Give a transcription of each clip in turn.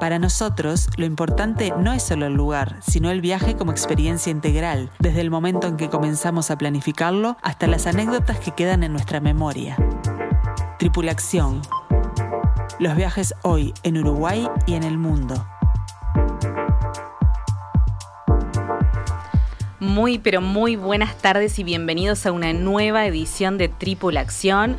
Para nosotros, lo importante no es solo el lugar, sino el viaje como experiencia integral, desde el momento en que comenzamos a planificarlo hasta las anécdotas que quedan en nuestra memoria. Tripulación. Los viajes hoy en Uruguay y en el mundo. Muy, pero muy buenas tardes y bienvenidos a una nueva edición de Tripulación.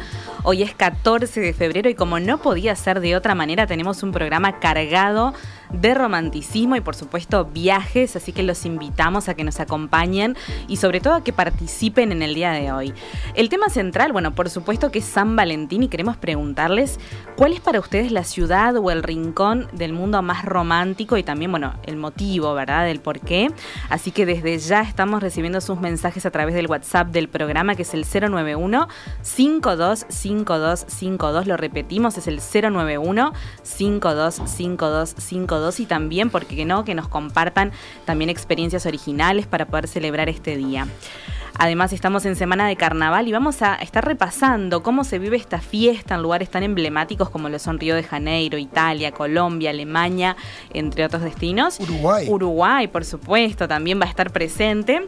Hoy es 14 de febrero y como no podía ser de otra manera, tenemos un programa cargado de romanticismo y por supuesto viajes, así que los invitamos a que nos acompañen y sobre todo a que participen en el día de hoy. El tema central, bueno, por supuesto que es San Valentín y queremos preguntarles cuál es para ustedes la ciudad o el rincón del mundo más romántico y también, bueno, el motivo, ¿verdad? Del por qué. Así que desde ya estamos recibiendo sus mensajes a través del WhatsApp del programa que es el 091 525252, lo repetimos, es el 091 525252 y también, porque no, que nos compartan también experiencias originales para poder celebrar este día. Además estamos en semana de carnaval y vamos a estar repasando cómo se vive esta fiesta en lugares tan emblemáticos como lo son Río de Janeiro, Italia, Colombia, Alemania, entre otros destinos. Uruguay. Uruguay, por supuesto, también va a estar presente.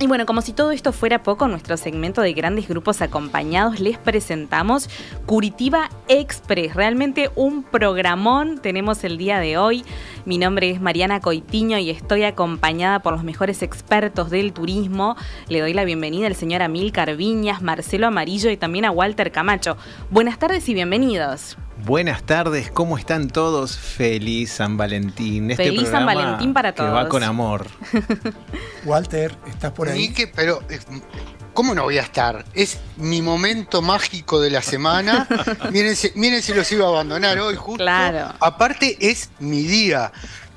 Y bueno, como si todo esto fuera poco, nuestro segmento de grandes grupos acompañados les presentamos Curitiba Express. Realmente un programón tenemos el día de hoy. Mi nombre es Mariana Coitiño y estoy acompañada por los mejores expertos del turismo. Le doy la bienvenida al señor Amílcar Viñas, Marcelo Amarillo y también a Walter Camacho. Buenas tardes y bienvenidos. Buenas tardes, ¿cómo están todos? Feliz San Valentín. Este Feliz San Valentín para todos. Que va con amor. Walter, ¿estás por ahí? Que, pero, eh, ¿cómo no voy a estar? Es mi momento mágico de la semana. miren, miren si los iba a abandonar hoy, justo. Claro. Aparte, es mi día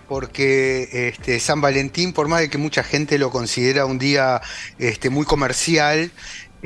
porque este, San Valentín, por más de que mucha gente lo considera un día este, muy comercial,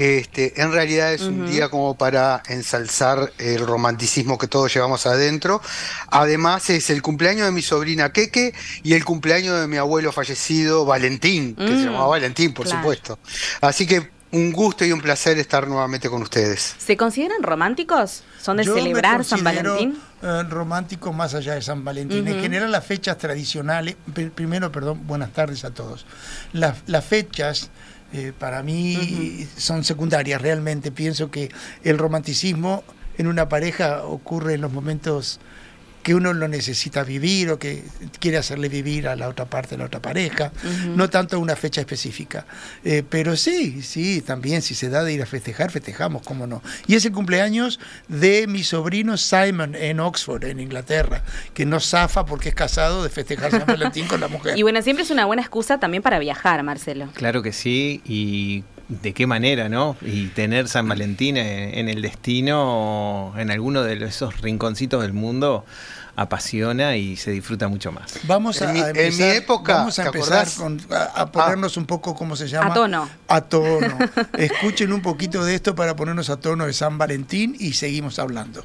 este, en realidad es un día como para ensalzar el romanticismo que todos llevamos adentro. Además es el cumpleaños de mi sobrina Keke y el cumpleaños de mi abuelo fallecido Valentín, que se mm, llamaba Valentín, por supuesto. Así que un gusto y un placer estar nuevamente con ustedes. ¿Se consideran románticos? ¿Son de celebrar San Valentín? Eh, románticos más allá de San Valentín. En general las fechas tradicionales, primero, perdón, buenas tardes a todos. las fechas eh, para mí son secundarias realmente. Pienso que el romanticismo en una pareja ocurre en los momentos que uno lo necesita vivir o que quiere hacerle vivir a la otra parte de la otra pareja, no tanto una fecha específica. Eh, pero sí, sí, también si se da de ir a festejar, festejamos, cómo no. Y es el cumpleaños de mi sobrino Simon en Oxford, en Inglaterra, que no zafa porque es casado de festejar San Valentín con la mujer. Y bueno, siempre es una buena excusa también para viajar, Marcelo. Claro que sí, y de qué manera, ¿no? Y tener San Valentín en el destino, en alguno de esos rinconcitos del mundo, apasiona y se disfruta mucho más. Vamos a, en mi, empezar, en mi época, vamos a empezar a, ponernos un poco, ¿cómo se llama? A tono. A tono. Escuchen un poquito de esto para ponernos a tono de San Valentín y seguimos hablando.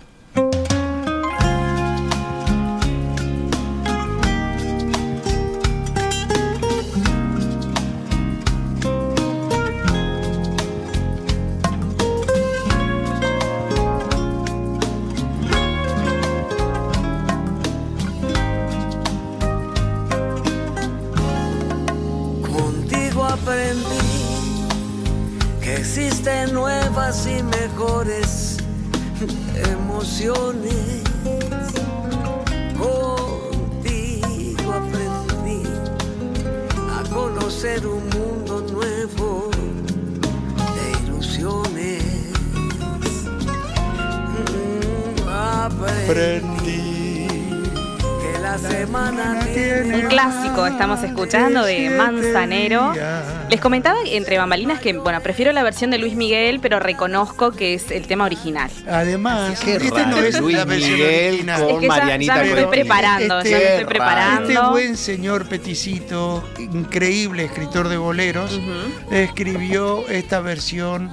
Les comentaba entre bambalinas que, bueno, prefiero la versión de Luis Miguel, pero reconozco que es el tema original. Además, Qué este raro, no es Luis la versión Miguel original. con Es que ya- Marianita ya me estoy preparando, Este- ya me estoy Qué preparando. Este buen señor Peticito, increíble escritor de boleros, escribió esta versión,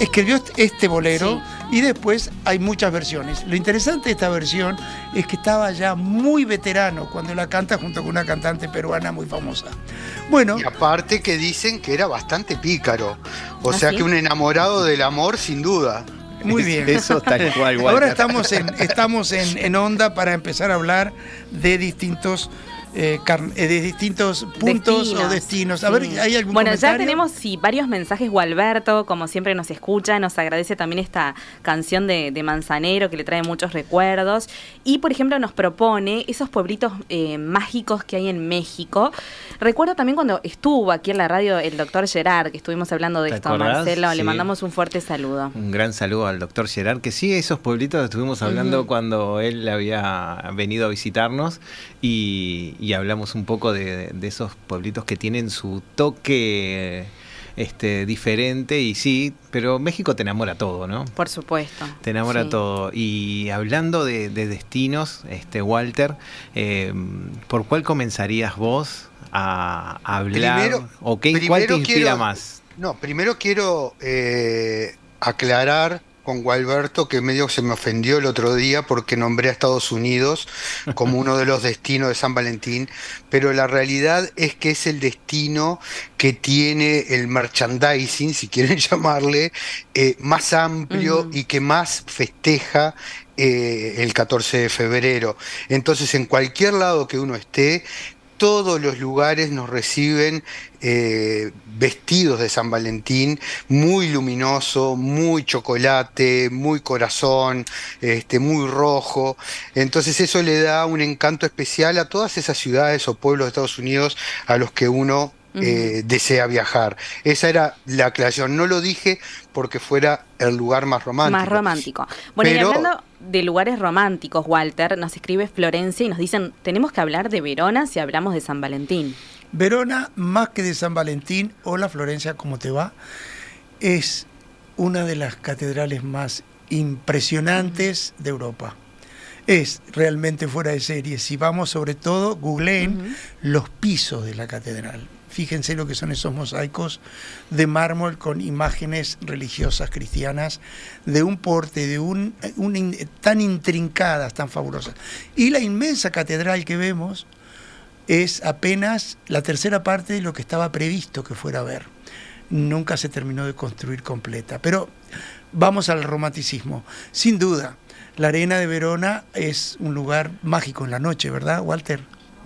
escribió este- este bolero y después hay muchas versiones. Lo interesante de esta versión es que estaba ya muy veterano cuando la canta junto con una cantante peruana muy famosa. Bueno, Y aparte que dicen que era bastante pícaro. O ¿Ah, sea sí? que un enamorado del amor, sin duda. muy bien. Eso tal cual. Ahora estamos en, estamos en, en onda para empezar a hablar de distintos eh, eh, de distintos puntos o destinos. A ver, sí. ¿hay algún Bueno, ya tenemos sí, varios mensajes. Gualberto, como siempre, nos escucha, nos agradece también esta canción de, de Manzanero que le trae muchos recuerdos. Y, por ejemplo, nos propone esos pueblitos eh, mágicos que hay en México. Recuerdo también cuando estuvo aquí en la radio el doctor Gerard, que estuvimos hablando de ¿Te esto, acordás? Marcelo. Le mandamos un fuerte saludo. Un gran saludo al doctor Gerard, que sí, esos pueblitos estuvimos hablando cuando él había venido a visitarnos y, y hablamos un poco de, de esos pueblitos que tienen su toque este, diferente y sí, pero México te enamora todo, ¿no? Por supuesto. Te enamora Sí. todo. Y hablando de, de destinos, este Walter, eh, ¿por cuál comenzarías vos a hablar? Primero- ¿O qué, cuál te inspira quiero- más? No, primero quiero eh, aclarar con Gualberto que medio se me ofendió el otro día porque nombré a Estados Unidos como uno de los destinos de San Valentín, pero la realidad es que es el destino que tiene el merchandising, si quieren llamarle, eh, más amplio y que más festeja eh, el 14 de febrero. Entonces, en cualquier lado que uno esté, todos los lugares nos reciben eh, vestidos de San Valentín, muy luminoso, muy chocolate, muy corazón, este, muy rojo. Entonces eso le da un encanto especial a todas esas ciudades o pueblos de Estados Unidos a los que uno eh, desea viajar. Esa era la aclaración. No lo dije porque fuera el lugar más romántico. Más romántico. Bueno, Pero- y hablando de lugares románticos, Walter, nos escribe Florencia y nos dicen, tenemos que hablar de Verona si hablamos de San Valentín. Verona, más que de San Valentín, hola Florencia, ¿cómo te va? Es una de las catedrales más impresionantes de Europa. Es realmente fuera de serie. Si vamos sobre todo, googleen los pisos de la catedral. Fíjense lo que son esos mosaicos de mármol con imágenes religiosas cristianas de un porte, de un, tan intrincadas, tan fabulosas. Y la inmensa catedral que vemos es apenas la tercera parte de lo que estaba previsto que fuera a ver. Nunca se terminó de construir completa. Pero vamos al romanticismo. Sin duda, la arena de Verona es un lugar mágico en la noche, ¿verdad, Walter?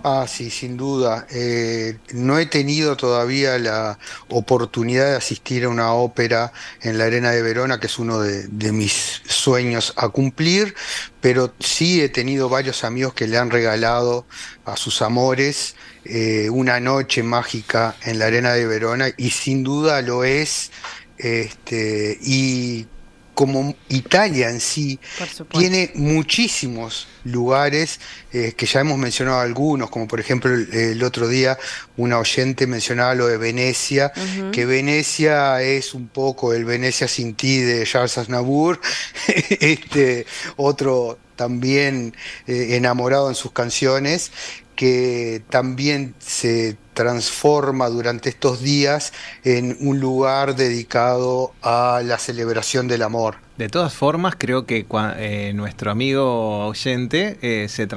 Ah, sí, sin duda. Eh, no he tenido todavía la oportunidad de asistir a una ópera en la Arena de Verona, que es uno de, mis sueños a cumplir, pero sí he tenido varios amigos que le han regalado a sus amores eh, una noche mágica en la Arena de Verona y sin duda lo es. Este, y como Italia en sí tiene muchísimos lugares eh, que ya hemos mencionado algunos, como por ejemplo el, el otro día una oyente mencionaba lo de Venecia, que Venecia es un poco el Venecia sin ti de Charles Aznavour, este otro también eh, enamorado en sus canciones, que también se transforma durante estos días en un lugar dedicado a la celebración del amor. De todas formas, creo que cua- eh, nuestro amigo oyente eh, se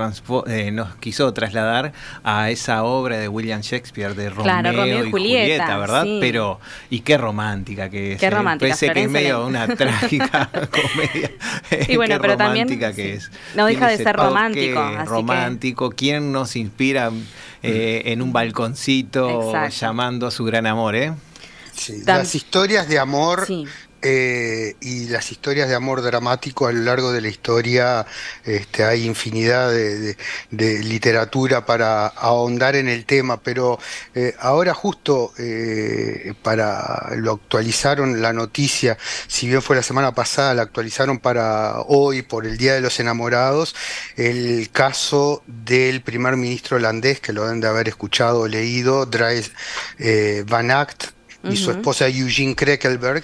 eh, nos quiso trasladar a esa obra de William Shakespeare de Romeo, Claro, Romeo y Julieta, ¿verdad? sí. Pero, y qué romántica que es. Qué eh. romántica, Pese que es medio una trágica comedia. Y bueno, qué pero también, romántica que sí. es. No deja de ser romántico, así que- romántico. ¿Quién nos inspira eh, en un balconcito Exacto. llamando a su gran amor, eh? Sí, las historias de amor Sí. Eh, y las historias de amor dramático a lo largo de la historia, este, hay infinidad de, literatura para ahondar en el tema, pero eh, ahora justo eh, para lo actualizaron la noticia, si bien fue la semana pasada, la actualizaron para hoy por el Día de los Enamorados, el caso del primer ministro holandés, que lo deben de haber escuchado o leído, Dries Van Act, y su esposa Eugene Krekelberg,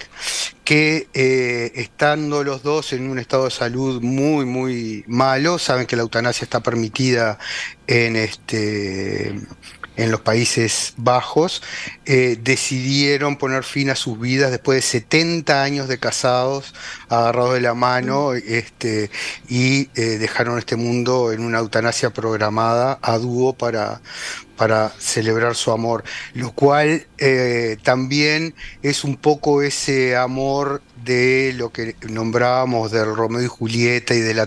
que eh, estando los dos en un estado de salud muy, muy malo, saben que la eutanasia está permitida en este en los Países Bajos, eh, decidieron poner fin a sus vidas después de 70 años de casados, agarrados de la mano, este, y eh, dejaron este mundo en una eutanasia programada a dúo para, para celebrar su amor, lo cual eh, también es un poco ese amor de lo que nombrábamos del Romeo y Julieta y de la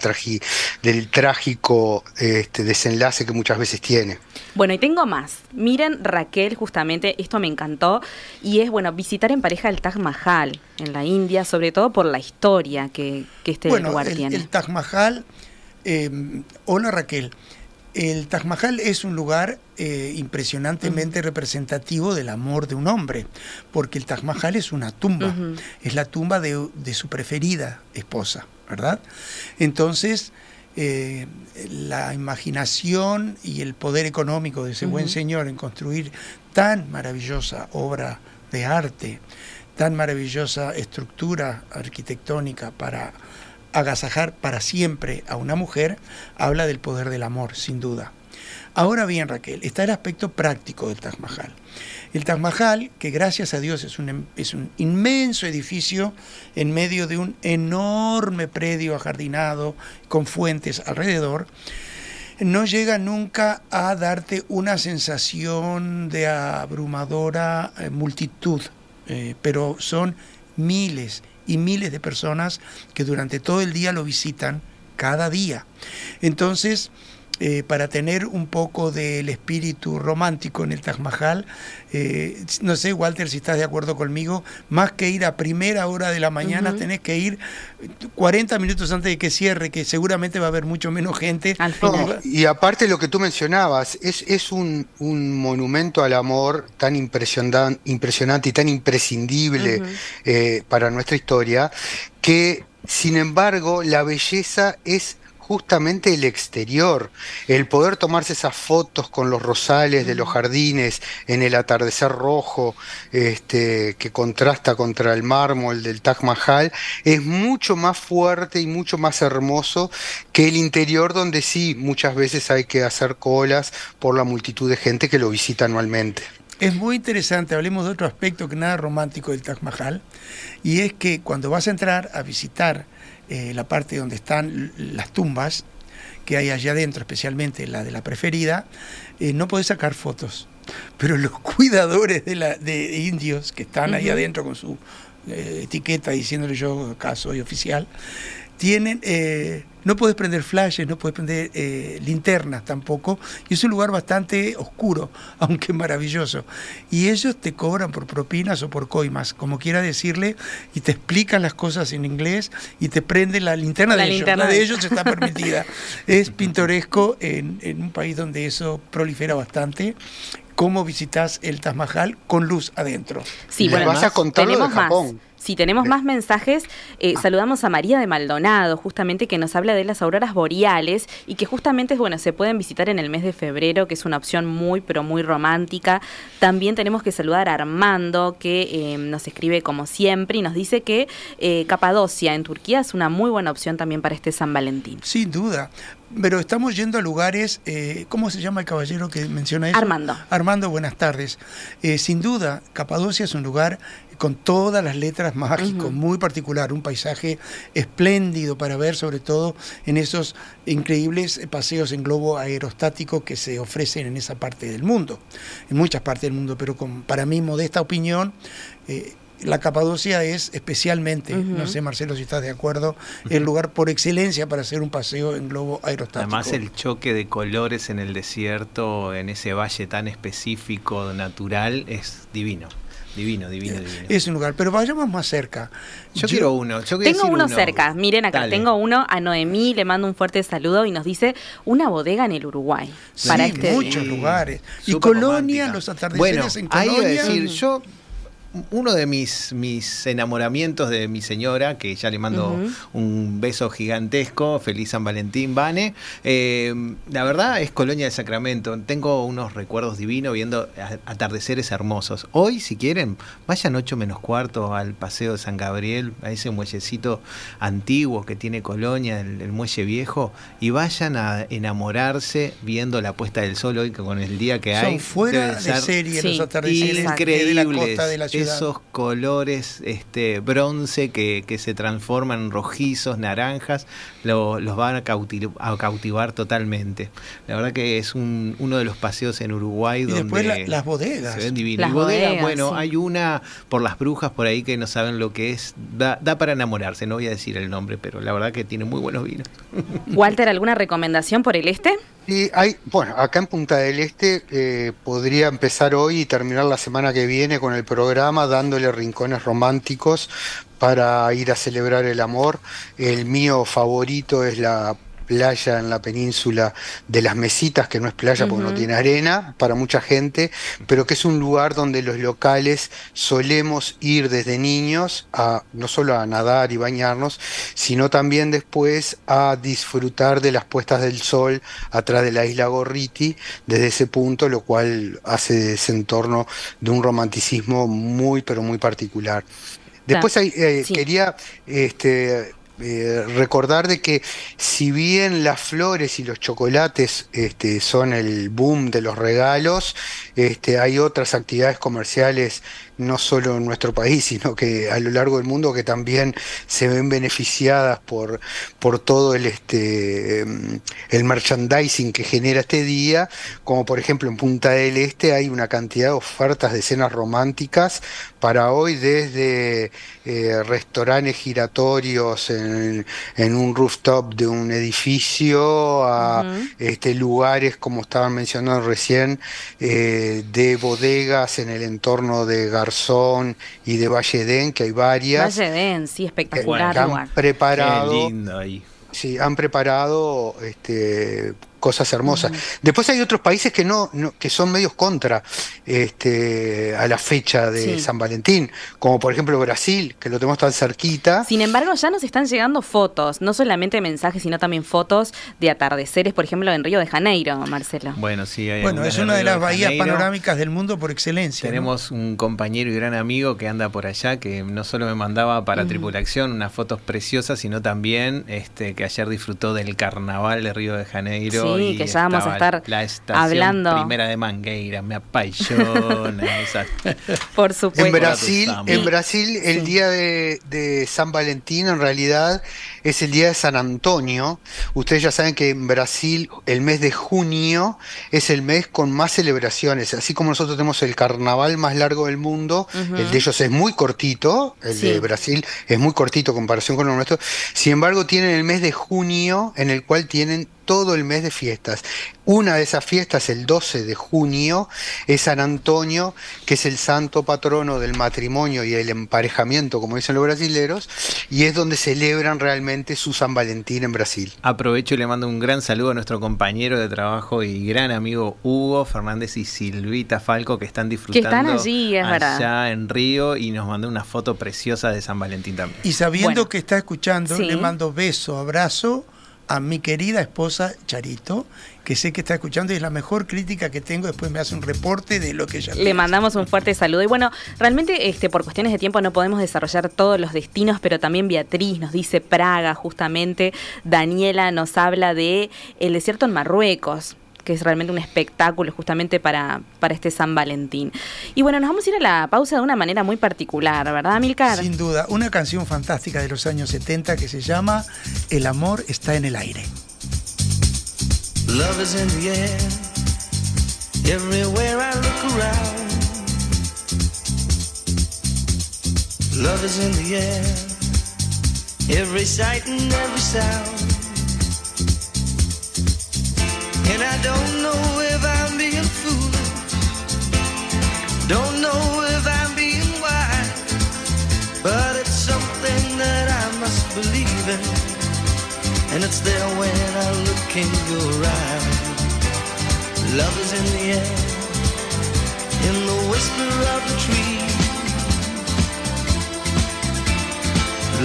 del trágico este, desenlace que muchas veces tiene. Bueno, y tengo más. Miren, Raquel, justamente, esto me encantó, y es, bueno, visitar en pareja el Taj Mahal en la India, sobre todo por la historia que, este lugar tiene. El Taj Mahal, eh, hola Raquel, el Taj Mahal es un lugar eh, impresionantemente representativo del amor de un hombre, porque el Taj Mahal es una tumba, es la tumba de, su preferida esposa, ¿verdad? Entonces, eh, la imaginación y el poder económico de ese buen señor en construir tan maravillosa obra de arte, tan maravillosa estructura arquitectónica para agasajar para siempre a una mujer, habla del poder del amor, sin duda. Ahora bien, Raquel, está el aspecto práctico del Taj Mahal. El Taj Mahal, que gracias a Dios es un, em, es un inmenso edificio en medio de un enorme predio ajardinado con fuentes alrededor, no llega nunca a darte una sensación de abrumadora eh, multitud, eh, pero son miles y miles de personas que durante todo el día lo visitan cada día. Entonces, eh, para tener un poco del espíritu romántico en el Taj Mahal. Eh, no sé, Walter, si estás de acuerdo conmigo, más que ir a primera hora de la mañana, tenés que ir 40 minutos antes de que cierre, que seguramente va a haber mucho menos gente. y aparte lo que tú mencionabas, es, es un, monumento al amor tan impresionante, impresionante y tan imprescindible eh, para nuestra historia, que sin embargo la belleza es justamente el exterior, el poder tomarse esas fotos con los rosales de los jardines en el atardecer rojo este, que contrasta contra el mármol del Taj Mahal, es mucho más fuerte y mucho más hermoso que el interior donde sí muchas veces hay que hacer colas por la multitud de gente que lo visita anualmente. Es muy interesante, hablemos de otro aspecto que nada romántico del Taj Mahal, y es que cuando vas a entrar a visitar eh, la parte donde están las tumbas que hay allá adentro, especialmente la de la preferida, eh, no podés sacar fotos. Pero los cuidadores de, la, de indios que están ahí adentro con su eh, etiqueta diciéndole yo acá soy oficial, tienen, eh, no puedes prender flashes, no puedes prender eh, linternas tampoco, y es un lugar bastante oscuro, aunque maravilloso. Y ellos te cobran por propinas o por coimas, como quiera decirle, y te explican las cosas en inglés y te prenden la linterna de ellos. La de ellos está permitida. es pintoresco en, un país donde eso prolifera bastante cómo visitas el Taj Mahal con luz adentro. Sí, bueno, vas a contarlo de Japón. Si tenemos más mensajes, eh, ah. saludamos a María de Maldonado, justamente que nos habla de las auroras boreales y que justamente bueno, se pueden visitar en el mes de febrero, que es una opción muy, pero muy romántica. También tenemos que saludar a Armando, que eh, nos escribe como siempre y nos dice que eh, Capadocia en Turquía es una muy buena opción también para este San Valentín. Sin duda. Pero estamos yendo a lugares, ¿cómo se llama el caballero que menciona eso? Armando. Armando, buenas tardes. sin duda, Capadocia es un lugar con todas las letras mágicos, muy particular, un paisaje espléndido para ver, sobre todo en esos increíbles paseos en globo aerostático que se ofrecen en esa parte del mundo, en muchas partes del mundo, pero con, para mí, modesta opinión, eh, la Capadocia es especialmente, no sé Marcelo si estás de acuerdo, el lugar por excelencia para hacer un paseo en globo aerostático. Además el choque de colores en el desierto, en ese valle tan específico, natural, es divino. Divino, divino, divino. Es un lugar, pero vayamos más cerca. Yo, quiero uno. Yo tengo decir uno, cerca. Miren acá, Dale. tengo uno a Noemí, le mando un fuerte saludo y nos dice una bodega en el Uruguay. Sí, para este muchos lugares. Y Colonia, romántica. los atardeceres bueno, en ahí Colonia. iba a decir, yo uno de mis, mis enamoramientos de mi señora, que ya le mando un beso gigantesco, feliz San Valentín, Vane. eh, la verdad es Colonia de Sacramento. Tengo unos recuerdos divinos viendo atardeceres hermosos. Hoy, si quieren, vayan 8 menos cuarto al Paseo de San Gabriel, a ese muellecito antiguo que tiene Colonia, el, el muelle viejo, y vayan a enamorarse viendo la puesta del sol hoy con el día que hay. Son fuera de ser serie Sí, los atardeceres de la increíbles costa de la ciudad. Esos colores este bronce que, que se transforman en rojizos naranjas lo- los van a, cauti- a cautivar totalmente la verdad que es un, uno de los paseos en Uruguay Y donde después la- las bodegas. se ven divinos Las Y bodegas, bodegas, bueno sí. hay una por las brujas por ahí que no saben lo que es da, da para enamorarse no voy a decir el nombre pero la verdad que tiene muy buenos vinos Walter, ¿alguna recomendación por el este? Sí, hay, bueno, acá en Punta del Este eh, podría empezar hoy y terminar la semana que viene con el programa dándole rincones románticos para ir a celebrar el amor. El mío favorito es la playa en la península de las Mesitas, que no es playa porque no tiene arena para mucha gente, pero que es un lugar donde los locales solemos ir desde niños a no solo a nadar y bañarnos, sino también después a disfrutar de las puestas del sol atrás de la isla Gorriti desde ese punto, lo cual hace ese entorno de un romanticismo muy pero muy particular. Después hay, eh, Sí. quería este, eh, recordar de que si bien las flores y los chocolates este, son el boom de los regalos, este, hay otras actividades comerciales no solo en nuestro país, sino que a lo largo del mundo que también se ven beneficiadas por, por todo el, este, em, el merchandising que genera este día, como por ejemplo en Punta del Este hay una cantidad de ofertas de cenas románticas para hoy desde eh, restaurantes giratorios en, en un rooftop de un edificio a este, lugares, como estaban mencionando recién, eh, de bodegas en el entorno de Garzón y de Valle Edén, que hay varias. Valle Den, sí, que- espectacular que han lugar. preparado, Qué lindo ahí sí, han preparado este, cosas hermosas. Después hay otros países que no, no- que son medios contra este, a la fecha de Sí. San Valentín, como por ejemplo Brasil, que lo tenemos tan cerquita. Sin embargo, ya nos están llegando fotos, no solamente mensajes, sino también fotos de atardeceres, por ejemplo, en Río de Janeiro, Marcelo. bueno sí hay Bueno, es una de las bahías Janeiro. panorámicas del mundo por excelencia. ¿no? Tenemos un compañero y gran amigo que anda por allá, que no solo me mandaba para Tripulación unas fotos preciosas, sino también este que ayer disfrutó del carnaval de Río de Janeiro. Sí, y que ya vamos a estar la estación hablando. primera de Mangueira, me apasiona. esa- Por supuesto. En Brasil, en Brasil el Sí. día de, de San Valentín en realidad es el día de San Antonio. Ustedes ya saben que en Brasil el mes de junio es el mes con más celebraciones. Así como nosotros tenemos el carnaval más largo del mundo, el de ellos es muy cortito, el Sí. de Brasil es muy cortito en comparación con lo nuestro. Sin embargo, tienen el mes de junio en el cual tienen todo el mes de fiestas. Una de esas fiestas, el 12 de junio, es San Antonio, que es el santo patrono del matrimonio y el emparejamiento, como dicen los brasileros, y es donde celebran realmente su San Valentín en Brasil. Aprovecho y le mando un gran saludo a nuestro compañero de trabajo y gran amigo Hugo Fernández y Silvita Falco que están disfrutando están allí, es allá verdad. en Río y nos mandó una foto preciosa de San Valentín también. Y sabiendo Bueno. que está escuchando, Sí. le mando beso, abrazo a mi querida esposa Charito, que sé que está escuchando y es la mejor crítica que tengo. Después me hace un reporte de lo que ella Le piensa. mandamos un fuerte saludo. Y bueno, realmente este, por cuestiones de tiempo no podemos desarrollar todos los destinos, pero también Beatriz nos dice Praga, justamente. Daniela nos habla de el desierto en Marruecos que es realmente un espectáculo justamente para, para este San Valentín. Y bueno, nos vamos a ir a la pausa de una manera muy particular, ¿verdad, Milcar? Sin duda, una canción fantástica de los años 70 que se llama El amor está en el aire. Love is in the air. Everywhere I look around. Love is in the air. Every sight and every sound. And I don't know if I'm being foolish. Don't know if I'm being wise. But it's something that I must believe in. And it's there when I look in your eyes. Love is in the air, in the whisper of the tree.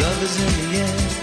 Love is in the air.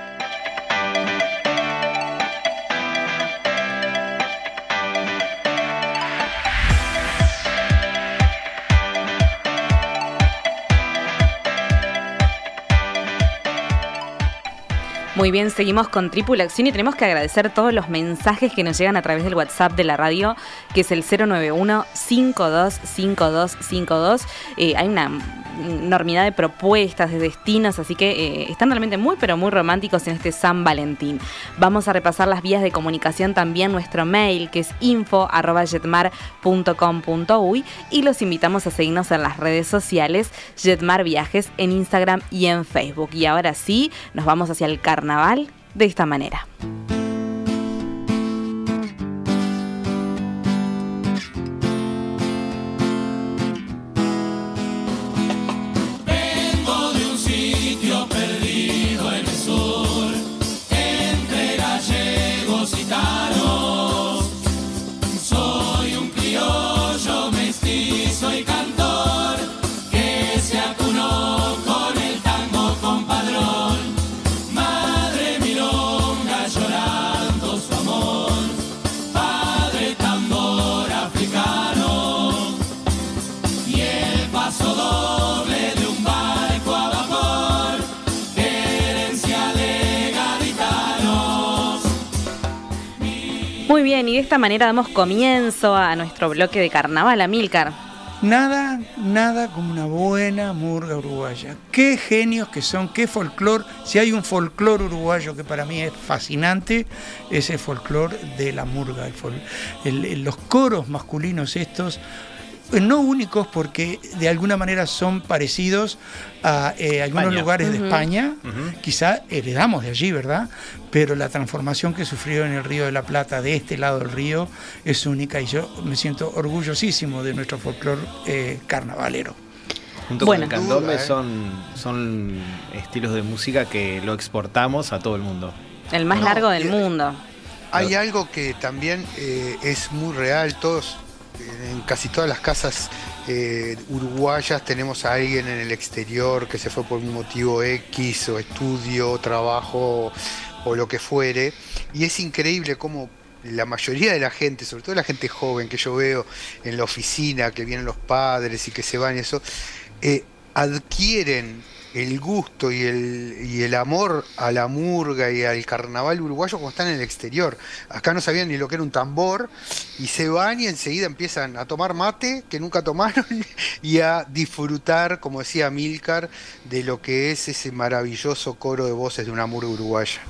Muy bien, seguimos con Tripulación y tenemos que agradecer todos los mensajes que nos llegan a través del WhatsApp de la radio, que es el 091-525252. Eh, hay una enormidad de propuestas, de destinos, así que eh, están realmente muy, pero muy románticos en este San Valentín. Vamos a repasar las vías de comunicación también, nuestro mail, que es info.jetmar.com.uy y los invitamos a seguirnos en las redes sociales, Jetmar Viajes en Instagram y en Facebook. Y ahora sí, nos vamos hacia el carnaval de esta manera. Y de esta manera damos comienzo a nuestro bloque de carnaval, Amílcar. Nada, nada como una buena murga uruguaya. Qué genios que son, qué folclor. Si hay un folclor uruguayo que para mí es fascinante, es el folclor de la murga. los coros masculinos estos, no únicos porque de alguna manera son parecidos a eh, algunos España. lugares de España, quizá heredamos de allí, ¿verdad? Pero la transformación que sufrió en el Río de la Plata, de este lado del río, es única y yo me siento orgullosísimo de nuestro folclore eh, carnavalero. Junto Bueno. con el candombe Duda, ¿eh? son, son estilos de música que lo exportamos a todo el mundo. El más No, largo del mundo. Hay algo que también eh, es muy real, todos, en casi todas las casas eh, uruguayas tenemos a alguien en el exterior que se fue por un motivo X o estudio, trabajo o lo que fuere, y es increíble cómo la mayoría de la gente, sobre todo la gente joven que yo veo en la oficina, que vienen los padres y que se van y eso, eh, adquieren el gusto y el, y el amor a la murga y al carnaval uruguayo cuando están en el exterior. Acá no sabían ni lo que era un tambor y se van y enseguida empiezan a tomar mate, que nunca tomaron, y a disfrutar, como decía Milcar, de lo que es ese maravilloso coro de voces de una murga uruguaya.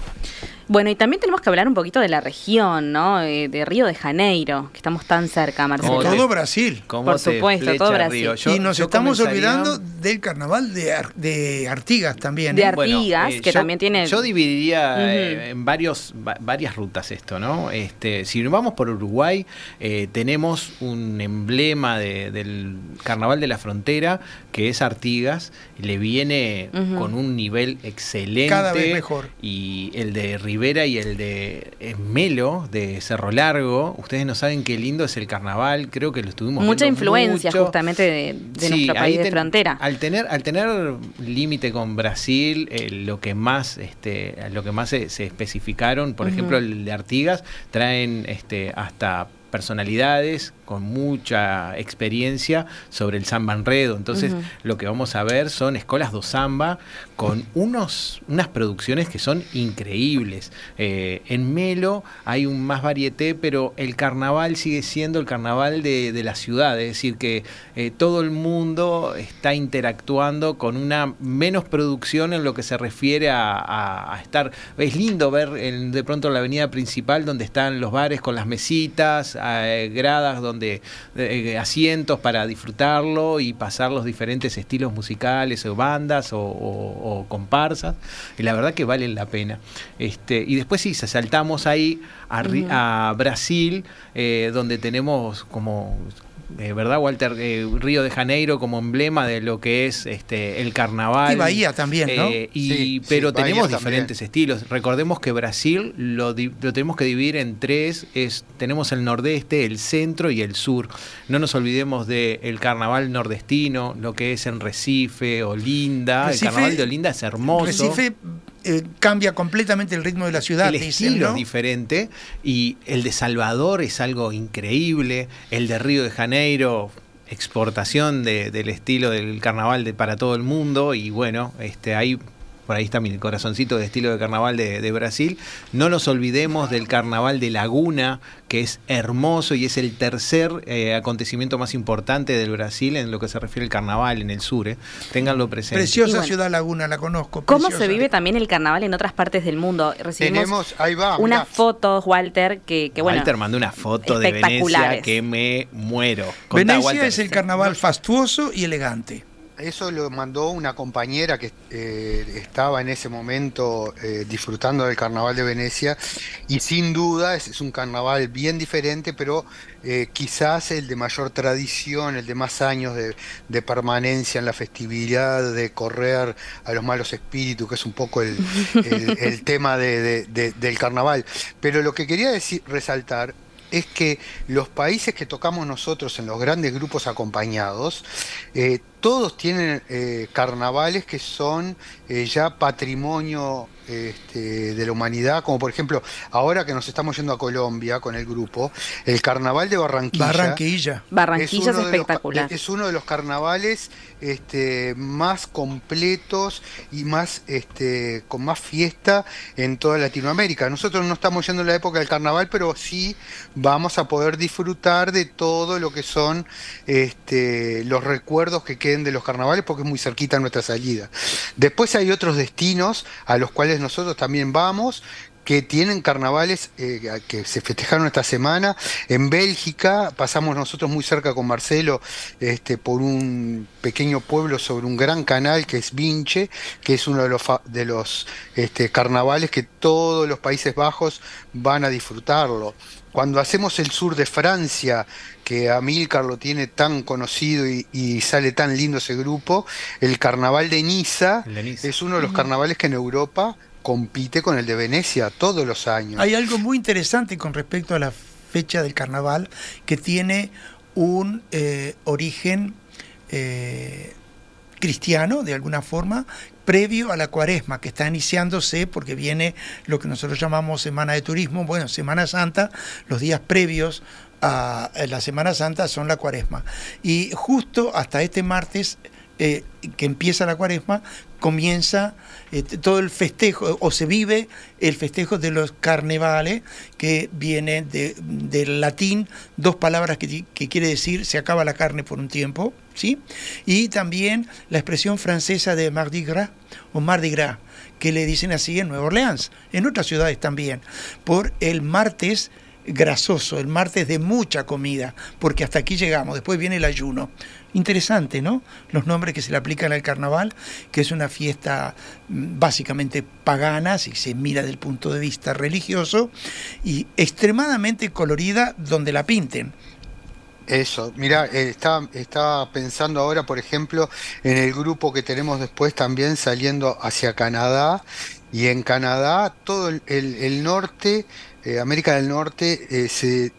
Bueno, y también tenemos que hablar un poquito de la región, ¿no? Eh, De Río de Janeiro, que estamos tan cerca, Marcelo. Oh, Todo Brasil. ¿Cómo Por supuesto, todo Brasil. río? Yo- y nos estamos comenzaría- olvidando del carnaval de, Ar- de Artigas también. De ¿eh? Ar- Artigas, que yo- también tiene- Yo dividiría eh, en varios, va- varias rutas esto, ¿no? Este, si vamos por Uruguay, eh, tenemos un emblema de- del Carnaval de la Frontera, que es Artigas. Le viene con un nivel excelente. Cada vez mejor. Y el de Rivera y el de Melo, de Cerro Largo. Ustedes no saben qué lindo es el carnaval, creo que lo estuvimos Mucha influencia mucho. justamente de, de Sí, nuestro país de ten- frontera. Al tener, al tener límite con Brasil, eh, lo que más, este, lo que más se, se especificaron, por ejemplo, el de Artigas, traen este, hasta personalidades con mucha experiencia sobre el samba enredo. Entonces, lo que vamos a ver son escuelas do samba con unos, unas producciones que son increíbles. Eh, en Melo hay un más varieté, pero el carnaval sigue siendo el carnaval de, de la ciudad, es decir, que eh, todo el mundo está interactuando con una menos producción en lo que se refiere a, a- a estar. Es lindo ver en- de pronto la avenida principal donde están los bares con las mesitas, eh, gradas donde eh, asientos para disfrutarlo y pasar los diferentes estilos musicales o bandas o, o- o comparsas. Y la verdad que valen la pena. Este, y después sí, saltamos ahí a Brasil, eh, donde tenemos como eh, ¿verdad, Walter? Eh, Río de Janeiro como emblema de lo que es este el carnaval. Y Bahía también, ¿no? Eh, y, Sí, sí, pero Bahía tenemos también. diferentes estilos. Recordemos que Brasil lo, lo tenemos que dividir en tres. Es, tenemos el nordeste, el centro y el sur. No nos olvidemos del carnaval nordestino, lo que es en Recife, Olinda. Recife- el carnaval de Olinda es hermoso. Recife eh, cambia completamente el ritmo de la ciudad, el dicen, estilo ¿no? es diferente y el de Salvador es algo increíble, el de Río de Janeiro exportación de- del estilo del carnaval de, para todo el mundo y bueno, este ahí por ahí está mi corazoncito de estilo de carnaval de, de Brasil. No nos olvidemos del carnaval de Laguna, que es hermoso y es el tercer eh, acontecimiento más importante del Brasil en lo que se refiere al carnaval en el sur. eh. Ténganlo presente. Preciosa bueno. ciudad Laguna, la conozco. ¿Cómo preciosa. se vive también el carnaval en otras partes del mundo? Recibimos Tenemos, ahí va, unas mirá. fotos, Walter, que, que bueno. Walter mandó una foto de Venecia que me muero. Contá, Venecia Walter. es el carnaval fastuoso y elegante. Eso lo mandó una compañera que eh, estaba en ese momento eh, disfrutando del carnaval de Venecia y sin duda es, es un carnaval bien diferente, pero eh, quizás el de mayor tradición, el de más años de, de permanencia en la festividad, de correr a los malos espíritus, que es un poco el, el- el tema de- de- de- del carnaval. Pero lo que quería decir, resaltar es que los países que tocamos nosotros en los grandes grupos acompañados, eh, todos tienen eh, carnavales que son eh, ya patrimonio este, de la humanidad, como por ejemplo, ahora que nos estamos yendo a Colombia con el grupo, el carnaval de Barranquilla. Barranquilla. Barranquilla es, uno de los- espectacular. es uno de los carnavales este, más completos y más este, con más fiesta en toda Latinoamérica. Nosotros no estamos yendo en la época del carnaval, pero sí vamos a poder disfrutar de todo lo que son este, los recuerdos que de los carnavales, porque es muy cerquita nuestra salida. Después hay otros destinos a los cuales nosotros también vamos, que tienen carnavales eh, que se festejaron esta semana. En Bélgica pasamos nosotros muy cerca con Marcelo este, por un pequeño pueblo sobre un gran canal que es Vinche, que es uno de los, de los este, carnavales que todos los Países Bajos van a disfrutarlo. Cuando hacemos el sur de Francia, que Amílcar lo tiene tan conocido y, y sale tan lindo ese grupo, el carnaval de Niza El de Niza. es uno de los carnavales que en Europa compite con el de Venecia todos los años. Hay algo muy interesante con respecto a la fecha del carnaval que tiene un eh, origen eh, cristiano, de alguna forma, previo a la cuaresma, que está iniciándose porque viene lo que nosotros llamamos Semana de Turismo, bueno, Semana Santa, los días previos la Semana Santa son la cuaresma. Y justo hasta este martes eh, que empieza la cuaresma, comienza eh, todo el festejo, o se vive el festejo de los carnevales, que viene de- del latín, dos palabras que, que quiere decir se acaba la carne por un tiempo, ¿sí? Y también la expresión francesa de Mardi Gras o Mardi Gras, que le dicen así en Nueva Orleans, en otras ciudades también, por el martes grasoso, el martes de mucha comida, porque hasta aquí llegamos, después viene el ayuno. Interesante, ¿no? Los nombres que se le aplican al carnaval, que es una fiesta mm, básicamente pagana, si se mira desde el punto de vista religioso, y extremadamente colorida donde la pinten. Eso, mira, estaba, estaba pensando ahora, por ejemplo, en el grupo que tenemos después también saliendo hacia Canadá Y en Canadá, todo el norte, eh, América del Norte, eh, se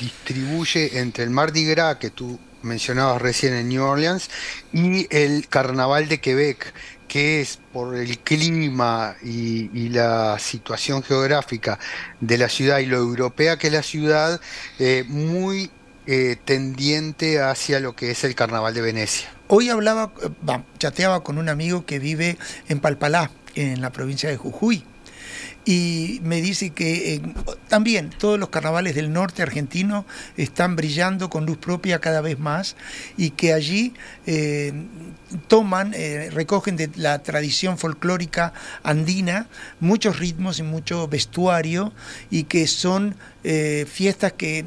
distribuye entre el Mardi Gras, que tú mencionabas recién en New Orleans, y el Carnaval de Quebec, que es por el clima y, la situación geográfica de la ciudad y lo europea que es la ciudad, eh, muy tendiente hacia lo que es el Carnaval de Venecia. Hoy hablaba, chateaba con un amigo que vive en Palpalá, en la provincia de Jujuy. Y me dice que eh, también todos los carnavales del norte argentino están brillando con luz propia cada vez más y que allí eh, toman, eh, recogen de la tradición folclórica andina muchos ritmos y mucho vestuario y que son fiestas que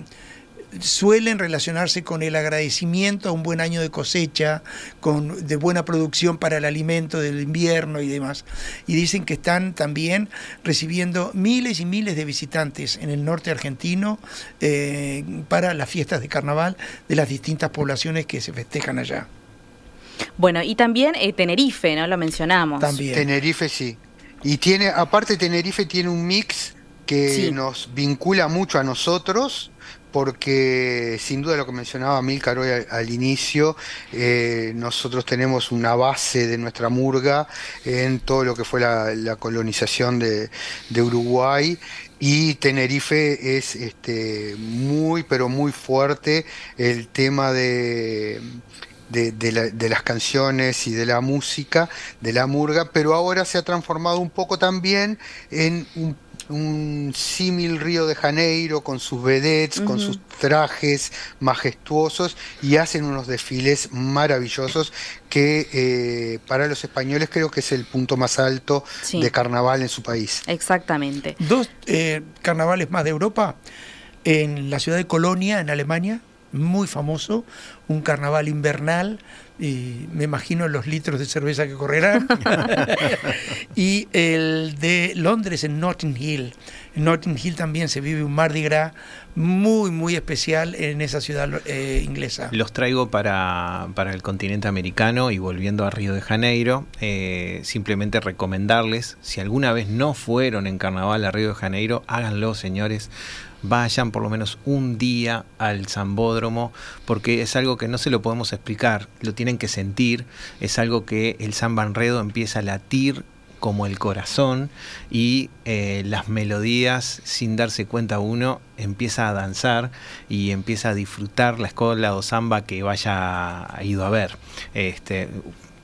suelen relacionarse con el agradecimiento a un buen año de cosecha, con, de buena producción para el alimento del invierno y demás. Y dicen que están también recibiendo miles y miles de visitantes en el norte argentino eh, para las fiestas de carnaval de las distintas poblaciones que se festejan allá. Bueno, y también eh, Tenerife, ¿no? Lo mencionamos. También. Tenerife sí. Y tiene, aparte Tenerife tiene un mix que Sí. nos vincula mucho a nosotros, porque sin duda lo que mencionaba Milcar hoy al, inicio, eh, nosotros tenemos una base de nuestra murga en todo lo que fue la, colonización de, Uruguay. Y Tenerife es este, muy, pero muy fuerte el tema de las canciones y de la música, de la murga, pero ahora se ha transformado un poco también en un, un símil Río de Janeiro con sus vedettes, con sus trajes majestuosos y hacen unos desfiles maravillosos que eh, para los españoles creo que es el punto más alto Sí. de carnaval en su país. Exactamente. Dos eh, carnavales más de Europa, en la ciudad de Colonia, en Alemania, muy famoso, un carnaval invernal, y me imagino los litros de cerveza que correrán, y el de Londres en Notting Hill. En Notting Hill también se vive un Mardi Gras muy, muy especial en esa ciudad eh, inglesa. Los traigo para, para el continente americano y volviendo a Río de Janeiro, eh, simplemente recomendarles, si alguna vez no fueron en carnaval a Río de Janeiro, háganlo señores, vayan por lo menos un día al Zambódromo, porque es algo que no se lo podemos explicar, lo tienen que sentir, es algo que el Samba Enredo empieza a latir como el corazón y eh, las melodías sin darse cuenta uno empieza a danzar y empieza a disfrutar la escuela o samba que vaya ido a ver. Este,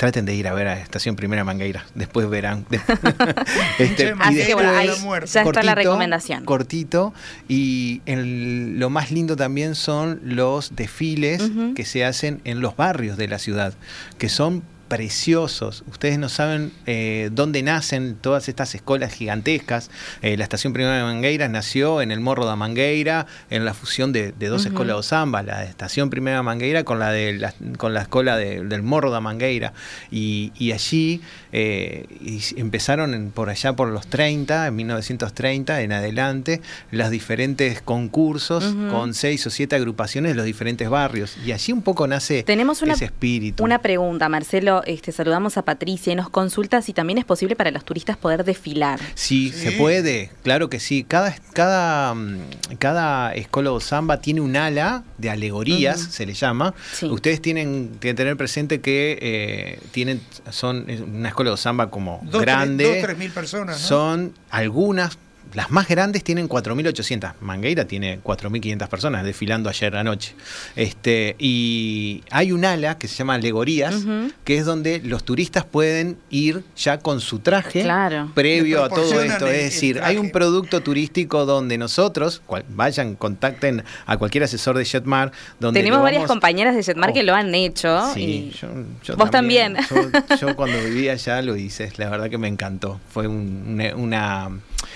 traten de ir a ver a Estación Primera Mangueira, después verán. Este, Así que bueno, ahí después- ya está la recomendación. Cortito. Y el- lo más lindo también son los desfiles que se hacen en los barrios de la ciudad, que son preciosos. Ustedes no saben eh, dónde nacen todas estas escuelas gigantescas. Eh, la estación Primera de Mangueira nació en el Morro da Mangueira, en la fusión de, de dos escuelas de samba, la estación Primera de Mangueira con la de la, con la escuela de- del Morro da Mangueira. Y, y allí eh, y empezaron en- por allá por los 30, en 1930 en adelante, los diferentes concursos con seis o siete agrupaciones de los diferentes barrios. Y allí un poco nace Tenemos una, ese espíritu. una pregunta, Marcelo. Este, saludamos a Patricia y nos consulta si también es posible para los turistas poder desfilar. Sí, Sí. se puede, claro que sí. Cada, cada, mm, cada escuela o samba tiene un ala de alegorías, se le llama. Sí. Ustedes tienen que tener presente que eh, tienen, son es una escuela o samba como Dos, grande. tres, dos, tres mil personas, ¿no? Son algunas, las más grandes tienen 4.800. Mangueira tiene 4.500 personas desfilando ayer anoche. Este, y hay un ala que se llama Alegorías, que es donde los turistas pueden ir ya con su traje Claro. previo a todo esto. Es decir, hay un producto turístico donde nosotros, cual- vayan, contacten a cualquier asesor de Jetmar. Donde Tenemos varias compañeras de Jetmar Oh. que lo han hecho. Sí, y yo, yo Vos también. Yo, yo cuando vivía allá lo hice, la verdad que me encantó. Fue un- una, una,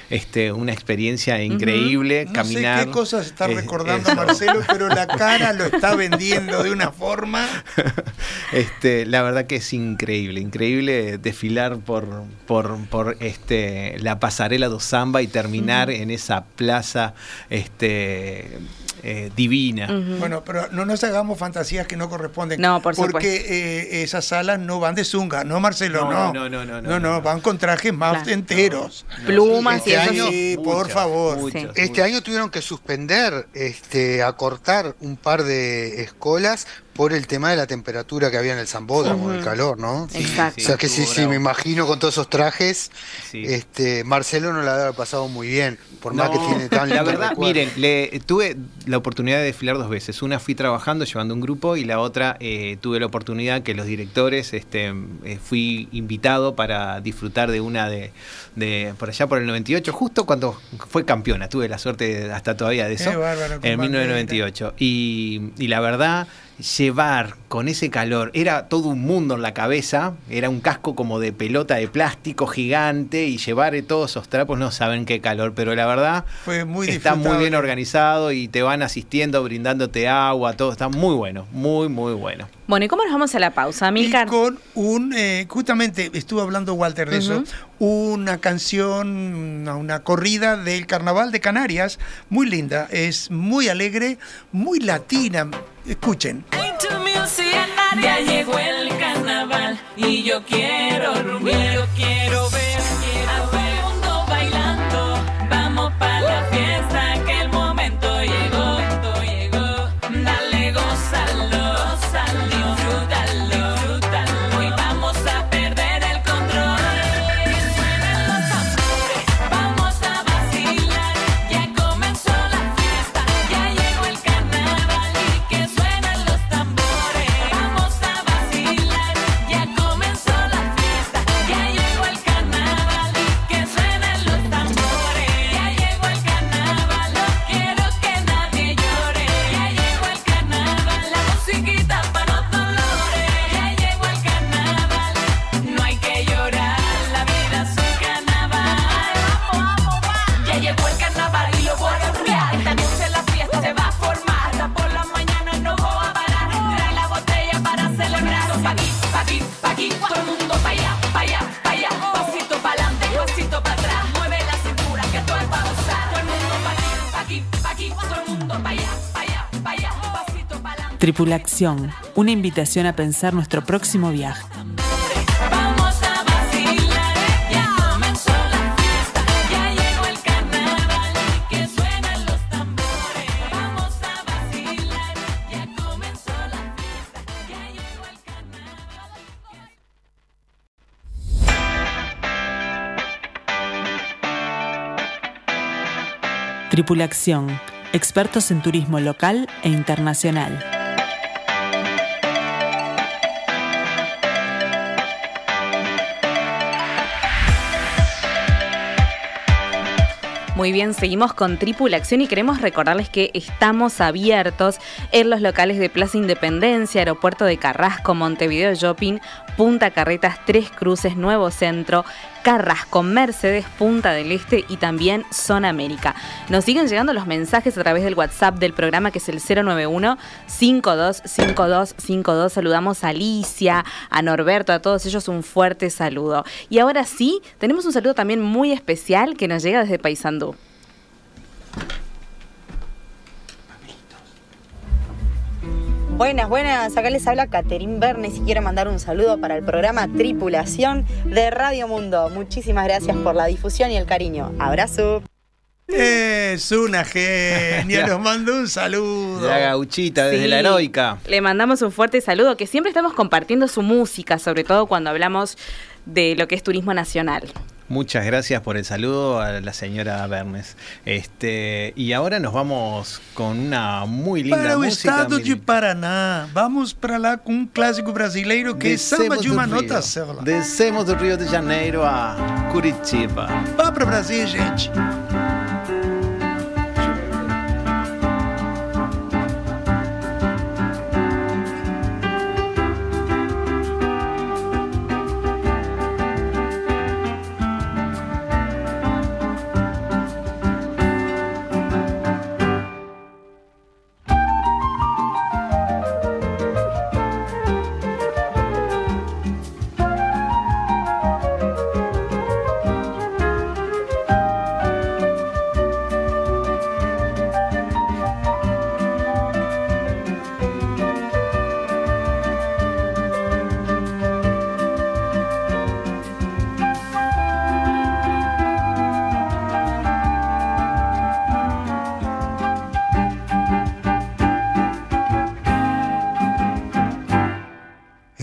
este, una experiencia increíble No caminar. sé qué cosas está eh, recordando. Marcelo, pero la cara lo está vendiendo de una forma. Este, la verdad que es increíble, increíble desfilar por, por, por este, la pasarela do samba y terminar en esa plaza este, eh, divina. Bueno, pero no nos hagamos fantasías que no corresponden. No, por Porque eh, esas salas no van de zunga, no Marcelo, No, no. no, no, no, no, no, no. van con trajes más Claro. enteros. Plumas Este y eso año- Sí, por favor. muchas, Este muchas. año tuvieron que suspender, este, acortar un par de escolas por el tema de la temperatura que había en el Zambódromo, el calor, ¿no? Exacto. O sea que sí, sí, me imagino con todos esos trajes, Sí. este, Marcelo no la haber pasado muy bien, por más que tiene tan La verdad, recuerdo. miren, le, tuve la oportunidad de desfilar dos veces. Una fui trabajando, llevando un grupo, y la otra eh, tuve la oportunidad que los directores, este, eh, fui invitado para disfrutar de una de, de por allá por el 98, justo cuando fue campeona. Tuve la suerte hasta todavía de eso. Qué bárbaro, en 1998. Y, y la verdad, llevar con ese calor, era todo un mundo en la cabeza, era un casco como de pelota de plástico gigante y llevar todos esos trapos, no saben qué calor, pero la verdad Fue muy está muy bien organizado y te van asistiendo, brindándote agua, todo está muy bueno, muy, muy bueno. Bueno, ¿y cómo nos vamos a la pausa, Y Milcar? con un, eh, justamente estuvo hablando Walter de eso, una canción, una, una corrida del Carnaval de Canarias, muy linda, es muy alegre, muy latina. Escuchen. Ya llegó el carnaval y yo quiero rumbear, yo quiero ver Tripulación, una invitación a pensar nuestro próximo viaje. Vamos a vacilar, ya comenzó la fiesta, ya llegó el carnaval y que suenen los tambores. Vamos a vacilar, ya comenzó la fiesta, ya llegó el carnaval. Tripulación, expertos en turismo local e internacional. Muy bien, seguimos con Tripulación y queremos recordarles que estamos abiertos en los locales de Plaza Independencia, Aeropuerto de Carrasco, Montevideo Shopping, Punta Carretas, Tres Cruces, Nuevo Centro, Carrasco, Mercedes, Punta del Este y también Zona América. Nos siguen llegando los mensajes a través del WhatsApp del programa que es el 091-525252. Saludamos a Alicia, a Norberto, a todos ellos un fuerte saludo. Y ahora sí, tenemos un saludo también muy especial que nos llega desde Paysandú. Buenas, buenas. Acá les habla Caterín Bernes y quiero mandar un saludo para el programa Tripulación de Radio Mundo. Muchísimas gracias por la difusión y el cariño. Abrazo. Es una genia, nos mando un saludo. La gauchita desde Sí. la heroica. Le mandamos un fuerte saludo, que siempre estamos compartiendo su música, sobre todo cuando hablamos de lo que es turismo nacional. Muchas gracias por el saludo a la señora Bernes. Este, y ahora nos vamos con una muy linda Para o música. estado muy de linda. Paraná, vamos para lá com um clássico brasileiro que é Samba Descemos de uma nota só. Descemos do Rio de Janeiro a Curitiba. Vá para Brasil, gente.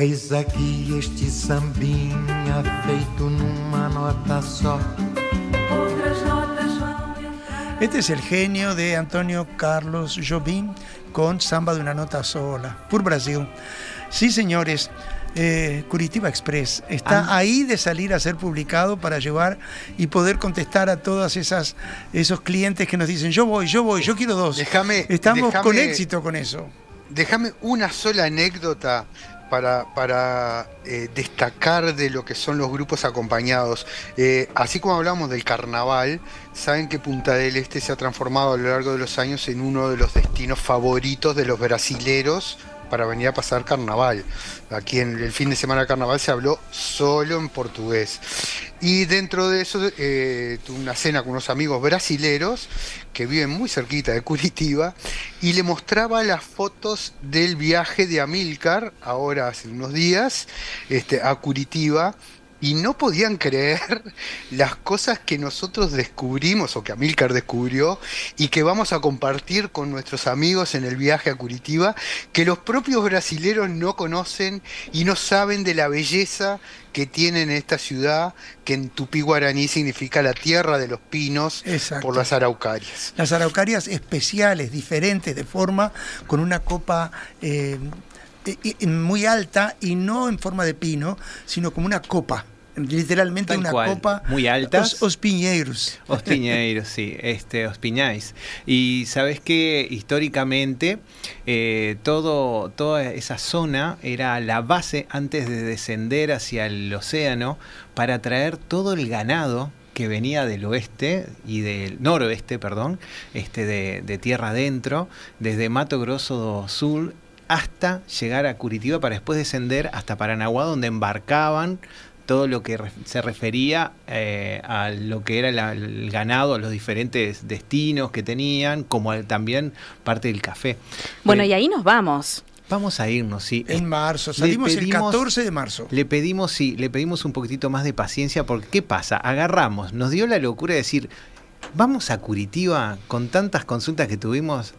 Eis aqui este sambinha feito numa nota só. Este es el genio de Antonio Carlos Jobim con Samba de una nota sola, por Brasil. Sí, señores, eh, Curitiba Express está Ah. ahí de salir a ser publicado para llevar y poder contestar a todas esas esos clientes que nos dicen yo voy, yo voy, yo quiero dos. Déjame- Estamos déjame- con éxito con eso. Déjame una sola anécdota para, eh, destacar de lo que son los grupos acompañados. Eh, así como hablamos del carnaval, saben que Punta del Este se ha transformado a lo largo de los años en uno de los destinos favoritos de los brasileros para venir a pasar carnaval. Aquí en el fin de semana de carnaval se habló solo en portugués. Y dentro de eso eh, tuve una cena con unos amigos brasileros que viven muy cerquita de Curitiba y le mostraba las fotos del viaje de Amílcar, ahora hace unos días, este, a Curitiba. Y no podían creer las cosas que nosotros descubrimos o que Amílcar descubrió y que vamos a compartir con nuestros amigos en el viaje a Curitiba, que los propios brasileros no conocen y no saben de la belleza que tienen esta ciudad, que en tupí guaraní significa la tierra de los pinos Exacto. por las araucarias. Las araucarias especiales, diferentes de forma, con una copa eh, eh, eh, muy alta y no en forma de pino, sino como una copa. Literalmente Tal una cual, copa. muy altas. Os, os piñeiros. Os Piñeiros, sí, este, Os Piñais. Y sabes que históricamente eh, todo, toda esa zona era la base antes de descender hacia el océano para traer todo el ganado que venía del oeste y del noroeste, perdón, este, de, de tierra adentro, desde Mato Grosso do Sul hasta llegar a Curitiba para después descender hasta Paranaguá, donde embarcaban todo lo que se refería eh, a lo que era la- el ganado, a los diferentes destinos que tenían, como también parte del café. Bueno, Eh, y ahí nos vamos. Vamos a irnos, sí. En marzo, salimos el pedimos- 14 de marzo. Le pedimos, sí, le pedimos un poquitito más de paciencia porque ¿qué pasa? Agarramos, nos dio la locura de decir, vamos a Curitiba con tantas consultas que tuvimos,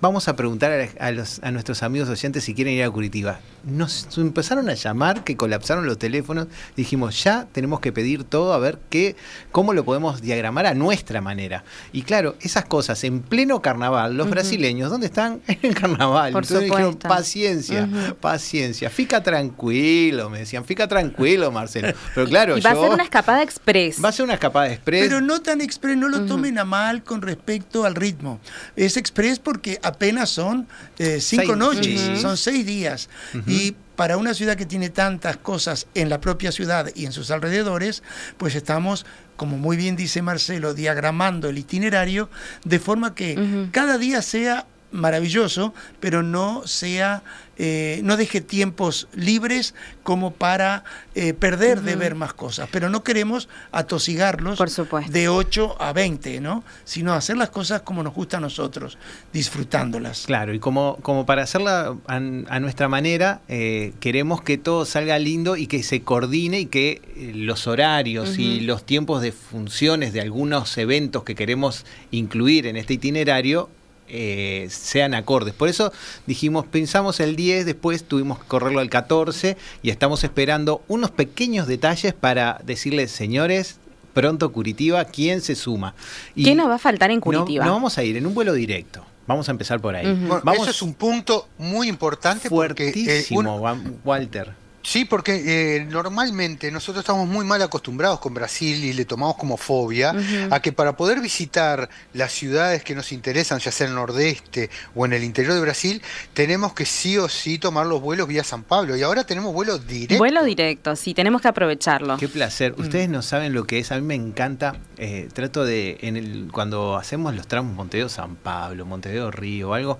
vamos a preguntar a, a los, a nuestros amigos oyentes si quieren ir a Curitiba. Nos empezaron a llamar, que colapsaron los teléfonos, dijimos, ya tenemos que pedir todo a ver qué, cómo lo podemos diagramar a nuestra manera. Y claro, esas cosas en pleno carnaval, los brasileños, ¿dónde están? En el carnaval. Por Entonces dijeron, supuesto. paciencia, paciencia, fica tranquilo, me decían, fica tranquilo, Marcelo. Pero claro, y va yo... a ser una escapada express. va a ser una escapada express. Pero no tan express, no lo tomen a mal con respecto al ritmo. Es express porque apenas son eh, cinco Seis, noches, son seis días. Y para una ciudad que tiene tantas cosas en la propia ciudad y en sus alrededores, pues estamos, como muy bien dice Marcelo, diagramando el itinerario de forma que cada día sea maravilloso, pero no sea, eh, no deje tiempos libres como para eh, perder de ver más cosas. Pero no queremos atosigarlos Por supuesto. de 8 a 20, ¿no? Sino hacer las cosas como nos gusta a nosotros, disfrutándolas. Claro, y como, como para hacerla a, a nuestra manera, eh, queremos que todo salga lindo y que se coordine y que los horarios y los tiempos de funciones de algunos eventos que queremos incluir en este itinerario eh, sean acordes. Por eso dijimos, pensamos el 10, después tuvimos que correrlo al 14 y estamos esperando unos pequeños detalles para decirles, señores, pronto Curitiba, ¿quién se suma? Y ¿Qué nos va a faltar en Curitiba? No, vamos a ir en un vuelo directo. Vamos a empezar por ahí. Ujú. Bueno, Vamos eso es un punto muy importante porque eh, fuertísimo, un- Wa- Walter. Sí, porque eh, normalmente nosotros estamos muy mal acostumbrados con Brasil y le tomamos como fobia a que para poder visitar las ciudades que nos interesan, ya sea en el nordeste o en el interior de Brasil, tenemos que sí o sí tomar los vuelos vía San Pablo. Y ahora tenemos vuelos directos. Vuelo directo, sí, tenemos que aprovecharlo. Qué placer. Ustedes no saben lo que es. A mí me encanta. eh, trato de, en el, cuando hacemos los tramos Montevideo-San Pablo, Montevideo-Río o algo,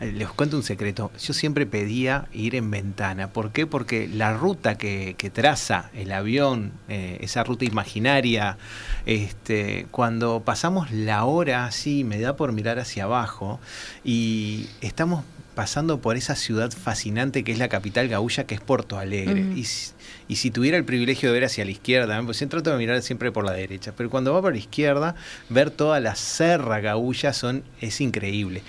eh, les cuento un secreto. Yo siempre pedía ir en ventana. ¿Por qué? Porque la ruta que, que traza el avión, eh, esa ruta imaginaria, este, cuando pasamos la hora así, me da por mirar hacia abajo y estamos pasando por esa ciudad fascinante que es la capital gaúcha, que es Porto Alegre. Y, si- y si tuviera el privilegio de ver hacia la izquierda, pues siempre trato de mirar siempre por la derecha, pero cuando va por la izquierda, ver toda la serra gaúcha son, es increíble.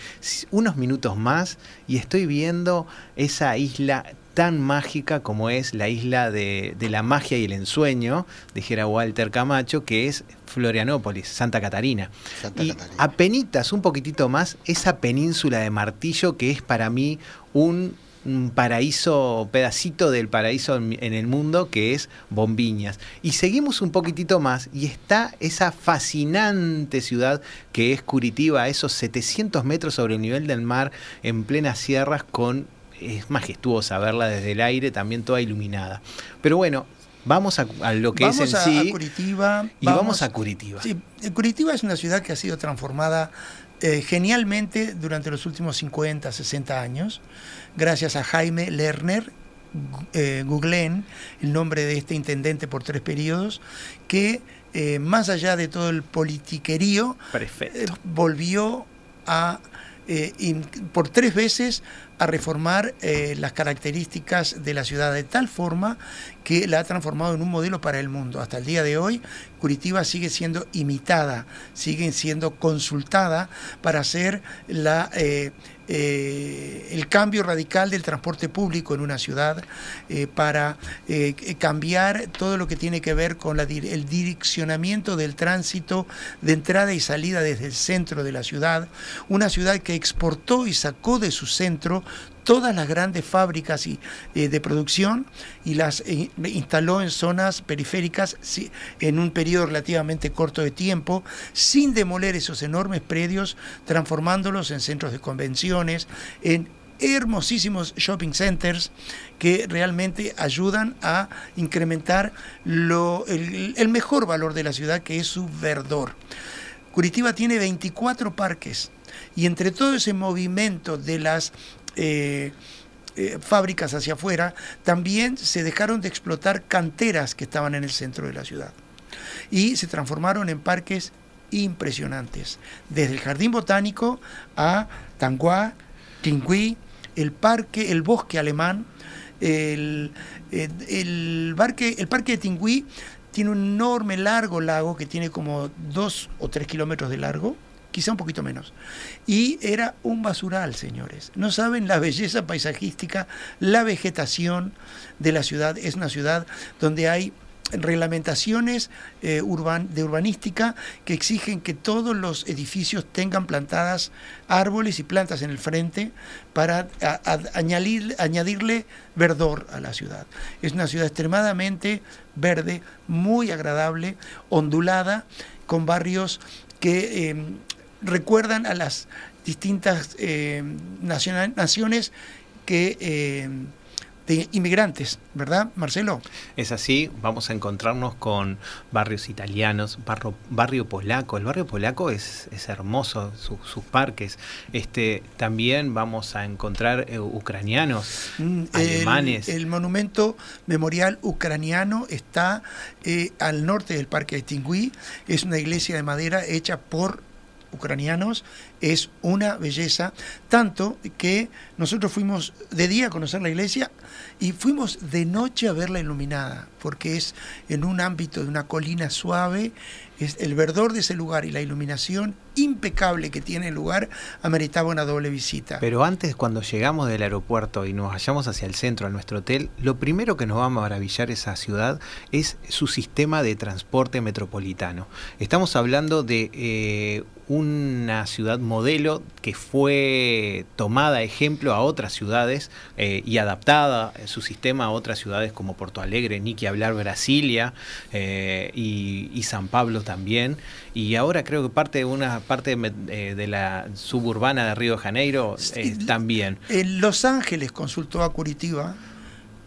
Unos minutos más y estoy viendo esa isla tan mágica como es la isla de, de la magia y el ensueño, dijera Walter Camacho, que es Florianópolis, Santa Catarina. Santa y Catarina. apenitas un poquitito más esa península de Martillo que es para mí un, un paraíso, pedacito del paraíso en, en el mundo que es Bombiñas. Y seguimos un poquitito más y está esa fascinante ciudad que es Curitiba, a esos 700 metros sobre el nivel del mar, en plenas sierras con... Es majestuosa verla desde el aire, también toda iluminada. Pero bueno, vamos a, a lo que vamos es en a, sí. a Curitiba. y vamos a Curitiba. Sí, eh, Curitiba es una ciudad que ha sido transformada eh, genialmente durante los últimos 50, 60 años, gracias a Jaime Lerner, eh, Googleen, el nombre de este intendente por tres periodos, que eh, más allá de todo el politiquerío, volvió a, por tres veces, a reformar eh, las características de la ciudad de tal forma que la ha transformado en un modelo para el mundo. Hasta el día de hoy, Curitiba sigue siendo imitada, sigue siendo consultada para hacer la, eh, eh, el cambio radical del transporte público en una ciudad, para cambiar todo lo que tiene que ver con el direccionamiento del tránsito de entrada y salida desde el centro de la ciudad, una ciudad que exportó y sacó de su centro todas las grandes fábricas y, eh, de producción y las eh, instaló en zonas periféricas en un periodo relativamente corto de tiempo, sin demoler esos enormes predios, transformándolos en centros de convenciones, en hermosísimos shopping centers que realmente ayudan a incrementar el mejor valor de la ciudad, que es su verdor. Curitiba tiene 24 parques y entre todo ese movimiento de las eh, eh, fábricas hacia afuera, también se dejaron de explotar canteras que estaban en el centro de la ciudad. Y se transformaron en parques impresionantes, desde el jardín botánico a Tanguá, Tingüí, el parque, el bosque alemán, el, el, el parque, el parque de Tingüí tiene un enorme largo lago que tiene como dos o tres kilómetros de largo, quizá un poquito menos. Y era un basural, señores. No saben la belleza paisajística, la vegetación de la ciudad. Es una ciudad donde hay reglamentaciones eh, urban, de urbanística que exigen que todos los edificios tengan plantadas árboles y plantas en el frente para añadir- añadirle verdor a la ciudad. Es una ciudad extremadamente verde, muy agradable, ondulada, con barrios que eh, recuerdan a las distintas eh, naciones que eh, de inmigrantes, ¿verdad, Marcelo? Es así, vamos a encontrarnos con barrios italianos, barro- barrio polaco. El barrio polaco es, es hermoso, su- sus parques. Este, también vamos a encontrar eh, ucranianos, Mm, el- alemanes. El, monumento memorial ucraniano está eh, al norte del Parque de Tingüí. Es una iglesia de madera hecha por ucranianos. Es una belleza, tanto que nosotros fuimos de día a conocer la iglesia y fuimos de noche a verla iluminada, porque es en un ámbito de una colina suave, el verdor de ese lugar y la iluminación impecable que tiene el lugar ameritaba una doble visita. Pero antes, cuando llegamos del aeropuerto y nos vayamos hacia el centro, a nuestro hotel, lo primero que nos va a maravillar esa ciudad es su sistema de transporte metropolitano. Estamos hablando de eh, una ciudad modelo que fue tomada ejemplo a otras ciudades eh, y adaptada eh, su sistema a otras ciudades como Porto Alegre, ni que hablar Brasilia y, y San Pablo también. Y ahora creo que parte de una parte de, eh, de la suburbana de Río de Janeiro eh, Sí, también. En Los Ángeles consultó a Curitiba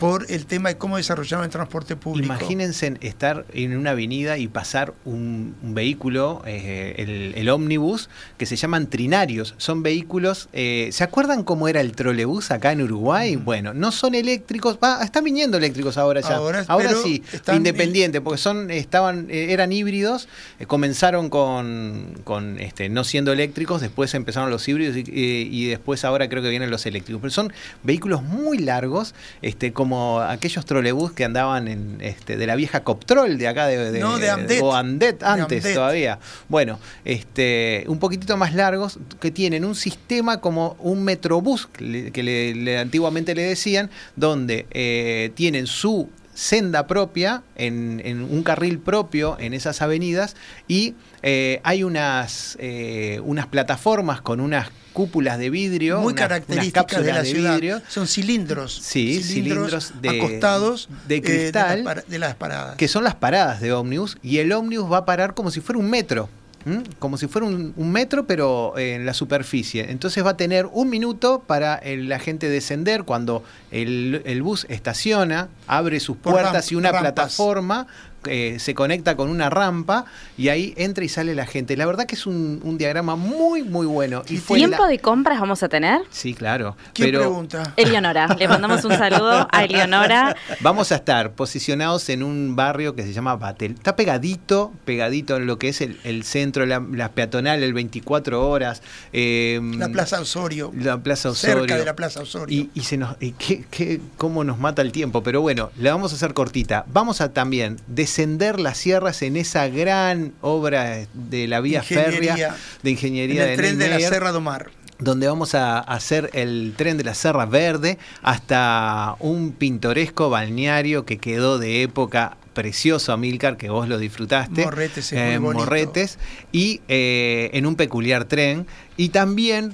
por el tema de cómo desarrollaban el transporte público. Imagínense en estar en una avenida y pasar un, un vehículo, eh, el, el ómnibus, que se llaman trinarios. Son vehículos, eh, ¿se acuerdan cómo era el trolebús acá en Uruguay? Bueno, no son eléctricos, va, están viniendo eléctricos ahora ya. Ahora, sí, independiente, porque son, estaban, eh, eran híbridos, eh, comenzaron con, con este, no siendo eléctricos, después empezaron los híbridos y, y después ahora creo que vienen los eléctricos. Pero son vehículos muy largos, este, como como aquellos trolebús que andaban en este, de la vieja Coptrol de acá de, de- No, de Amdet. o Amdet De antes Amdet. todavía. Bueno, este, un poquitito más largos que tienen un sistema como un metrobús que, le- que le- le- antiguamente le decían, donde eh, tienen su senda propia, en, en un carril propio en esas avenidas y eh, hay unas, eh, unas plataformas con unas cúpulas de vidrio, Muy unas- unas características de la ciudad. vidrio, Son cilindros. Sí, cilindros de- acostados de eh, cristal. las de las paradas. que son las paradas de ómnibus y el ómnibus va a parar como si fuera un metro. ¿M? Como si fuera un, un metro, pero en la superficie. Entonces va a tener un minuto para el- la gente descender cuando el, el bus estaciona, abre sus Por puertas y una rampas. plataforma eh, se conecta con una rampa y ahí entra y sale la gente. La verdad que es un, un diagrama muy, muy bueno. Y fue ¿Tiempo la- de compras vamos a tener? Sí, claro. ¿Quién pero pregunta? Eleonora, le mandamos un saludo a Eleonora. Vamos a estar posicionados en un barrio que se llama Batel. Está pegadito, pegadito en lo que es el, el centro, la, la peatonal, el 24 horas. eh, La Plaza Osorio. La Plaza Osorio. Cerca de la Plaza Osorio. Y, y se nos, y qué, qué- cómo nos mata el tiempo, pero bueno, la vamos a hacer cortita. Vamos a también descender las sierras en esa gran obra de la vía Ingeniería. férrea de en ingeniería el de tren de la Serra do Mar. donde vamos a hacer el tren de la Serra Verde hasta un pintoresco balneario que quedó de época precioso, Amílcar, que vos lo disfrutaste. Morretes es Eh, muy. Morretes, y eh, en un peculiar tren. Y también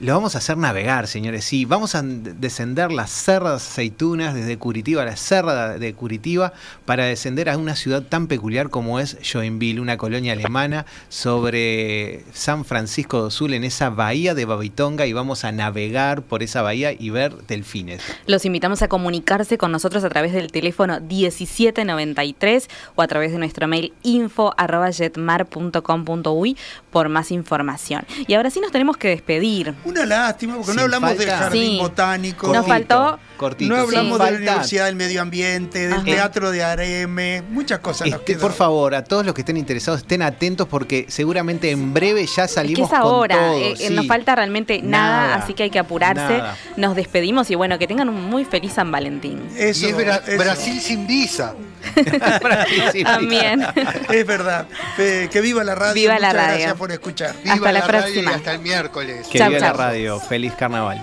lo vamos a hacer navegar, señores. Sí, vamos a descender las Serras Aceitunas desde Curitiba, la Serra de Curitiba, para descender a una ciudad tan peculiar como es Joinville, una colonia alemana sobre San Francisco de Sul, en esa bahía de Babitonga, y vamos a navegar por esa bahía y ver delfines. Los invitamos a comunicarse con nosotros a través del teléfono 1793 o a través de nuestro mail info arroba jetmar.com.uy por más información. Y ahora sí nos tenemos que despedir. Una lástima, porque no hablamos del falta. jardín Sí. botánico. Nos faltó- cortito. No hablamos de la Universidad del Medio Ambiente, del Ajá. Teatro de Areme, muchas cosas nos Este, quedan. por favor, a todos los que estén interesados, estén atentos porque seguramente en breve ya Es que salimos es ahora, con todo. eh, eh, sí. nos falta realmente nada, Nada, así que hay que apurarse. nada. Nos despedimos y bueno, que tengan un muy feliz San Valentín. Eso, y es Bra- eso. Brasil sin visa. Brasil, También. Es verdad. Eh, que viva la radio. Viva la radio. gracias por escuchar. Viva Hasta la radio y próxima. hasta el miércoles. Que Chau, viva la radio. Feliz carnaval.